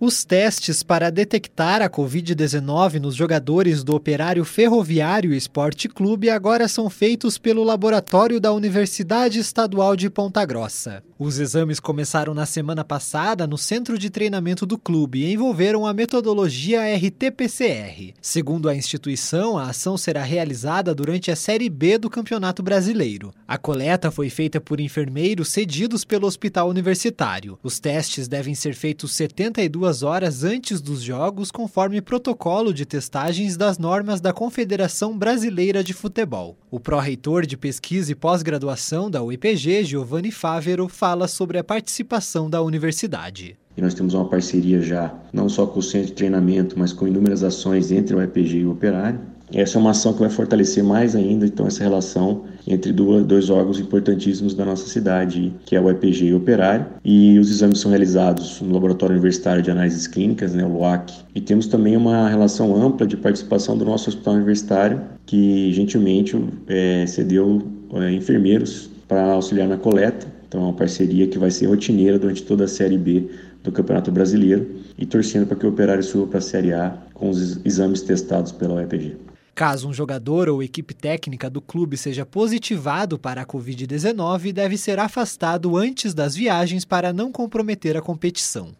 Os testes para detectar a Covid-19 nos jogadores do Operário Ferroviário Esporte Clube agora são feitos pelo laboratório da Universidade Estadual de Ponta Grossa. Os exames começaram na semana passada no centro de treinamento do clube e envolveram a metodologia RT-PCR. Segundo a instituição, a ação será realizada durante a Série B do Campeonato Brasileiro. A coleta foi feita por enfermeiros cedidos pelo Hospital Universitário. Os testes devem ser feitos 72 duas horas antes dos Jogos, conforme protocolo de testagens das normas da Confederação Brasileira de Futebol. O pró-reitor de pesquisa e pós-graduação da UEPG, Giovanni Fávero, fala sobre a participação da universidade. E nós temos uma parceria já, não só com o centro de treinamento, mas com inúmeras ações entre o UEPG e o Operário essa é uma ação que vai fortalecer mais ainda então essa relação entre duas, dois órgãos importantíssimos da nossa cidade, que é o EPG e o Operário. E os exames são realizados no Laboratório Universitário de Análises Clínicas, né, o LUAC. E temos também uma relação ampla de participação do nosso hospital universitário, que gentilmente é, cedeu é, enfermeiros para auxiliar na coleta. Então é uma parceria que vai ser rotineira durante toda a Série B do Campeonato Brasileiro e torcendo para que o Operário suba para a Série A com os exames testados pela UEPG. Caso um jogador ou equipe técnica do clube seja positivado para a Covid-19, deve ser afastado antes das viagens para não comprometer a competição.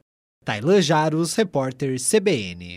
Tailan Jaros, repórter CBN.